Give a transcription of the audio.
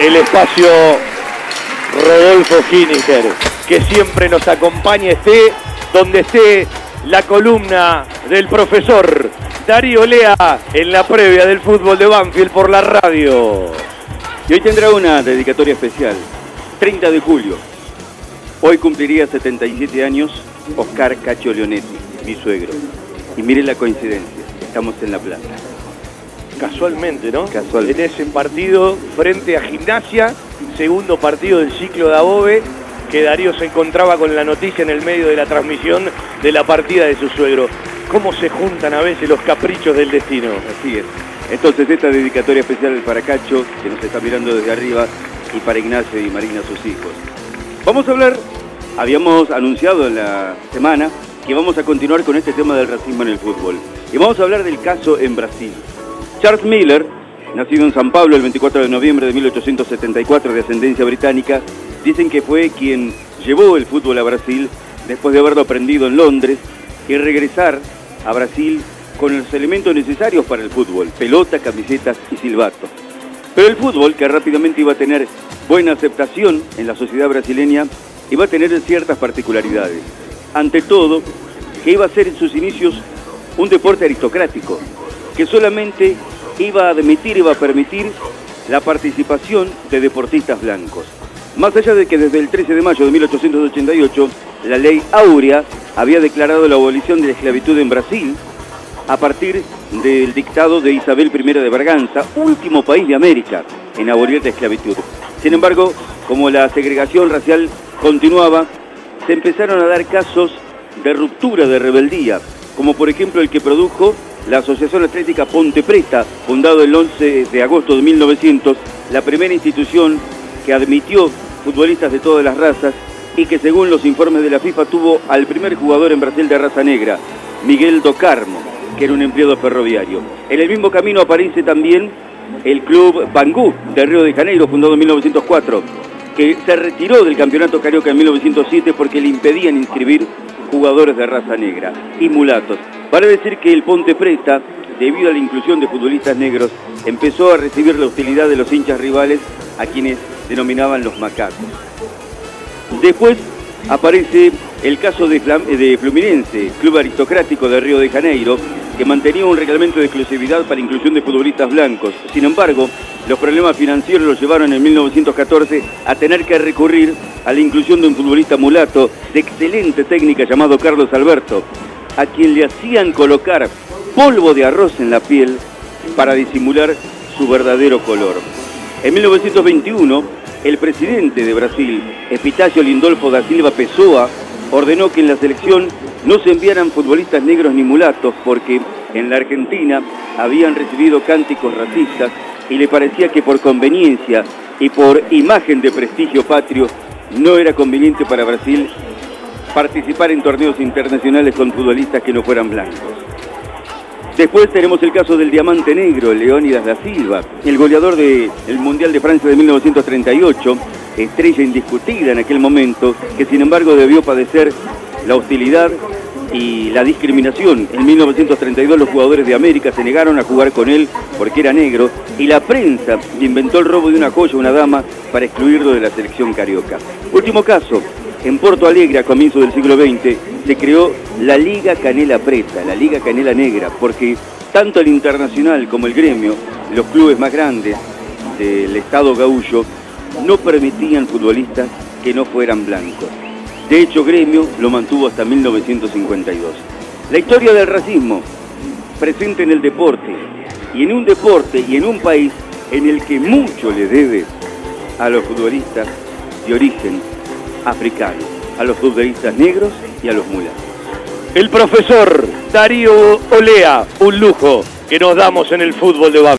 el espacio Rodolfo Giniger, que siempre nos acompaña, esté donde esté la columna del profesor Darío Lea en la previa del fútbol de Banfield por la radio. Y hoy tendrá una dedicatoria especial, 30 de julio. Hoy cumpliría 77 años Oscar Cacho Leonetti, mi suegro. Y mire la coincidencia, estamos en la plaza. Casualmente, ¿no? Casual. En ese partido frente a Gimnasia, segundo partido del ciclo de Above, que Darío se encontraba con la noticia en el medio de la transmisión de la partida de su suegro. ¿Cómo se juntan a veces los caprichos del destino? Así es. Entonces esta dedicatoria especial para Cacho, que nos está mirando desde arriba, y para Ignacio y Marina, sus hijos. Vamos a hablar, habíamos anunciado en la semana que vamos a continuar con este tema del racismo en el fútbol. Y vamos a hablar del caso en Brasil. Charles Miller, nacido en San Pablo el 24 de noviembre de 1874 de ascendencia británica, dicen que fue quien llevó el fútbol a Brasil después de haberlo aprendido en Londres y regresar a Brasil con los elementos necesarios para el fútbol, pelota, camisetas y silbato. Pero el fútbol, que rápidamente iba a tener buena aceptación en la sociedad brasileña, iba a tener ciertas particularidades. Ante todo, que iba a ser en sus inicios un deporte aristocrático, que solamente iba a admitir, iba a permitir la participación de deportistas blancos. Más allá de que desde el 13 de mayo de 1888 la ley Áurea había declarado la abolición de la esclavitud en Brasil a partir del dictado de Isabel I de Braganza, último país de América en abolir la esclavitud. Sin embargo, como la segregación racial continuaba, se empezaron a dar casos de ruptura, de rebeldía, como por ejemplo el que produjo la Asociación Atlética Ponte Preta, fundado el 11 de agosto de 1900, la primera institución que admitió futbolistas de todas las razas y que según los informes de la FIFA tuvo al primer jugador en Brasil de raza negra, Miguel Do Carmo, que era un empleado ferroviario. En el mismo camino aparece también el club Bangú de Río de Janeiro, fundado en 1904, que se retiró del campeonato carioca en 1907 porque le impedían inscribir jugadores de raza negra y mulatos. Para decir que el Ponte Preta, debido a la inclusión de futbolistas negros, empezó a recibir la hostilidad de los hinchas rivales a quienes denominaban los macacos. Después aparece el caso de, de Fluminense, club aristocrático de Río de Janeiro, que mantenía un reglamento de exclusividad para inclusión de futbolistas blancos. Sin embargo, los problemas financieros los llevaron en 1914 a tener que recurrir a la inclusión de un futbolista mulato de excelente técnica llamado Carlos Alberto, a quien le hacían colocar polvo de arroz en la piel para disimular su verdadero color. En 1921, el presidente de Brasil, Epitácio Lindolfo da Silva Pessoa, ordenó que en la selección no se enviaran futbolistas negros ni mulatos porque en la Argentina habían recibido cánticos racistas y le parecía que por conveniencia y por imagen de prestigio patrio no era conveniente para Brasil participar en torneos internacionales con futbolistas que no fueran blancos. Después tenemos el caso del Diamante Negro, Leónidas da Silva, el goleador del Mundial de Francia de 1938, estrella indiscutida en aquel momento, que sin embargo debió padecer la hostilidad y la discriminación. En 1932 los jugadores de América se negaron a jugar con él porque era negro y la prensa inventó el robo de una joya a una dama para excluirlo de la selección carioca. Último caso, en Porto Alegre a comienzos del siglo XX se creó la Liga Canela Preta, la Liga Canela Negra, porque tanto el internacional como el gremio, los clubes más grandes del Estado gaullo, no permitían futbolistas que no fueran blancos. De hecho, Gremio lo mantuvo hasta 1952. La historia del racismo presente en el deporte y en un deporte y en un país en el que mucho le debe a los futbolistas de origen africano, a los futbolistas negros y a los mulatos. El profesor Darío Olea, un lujo que nos damos en el fútbol de Babel.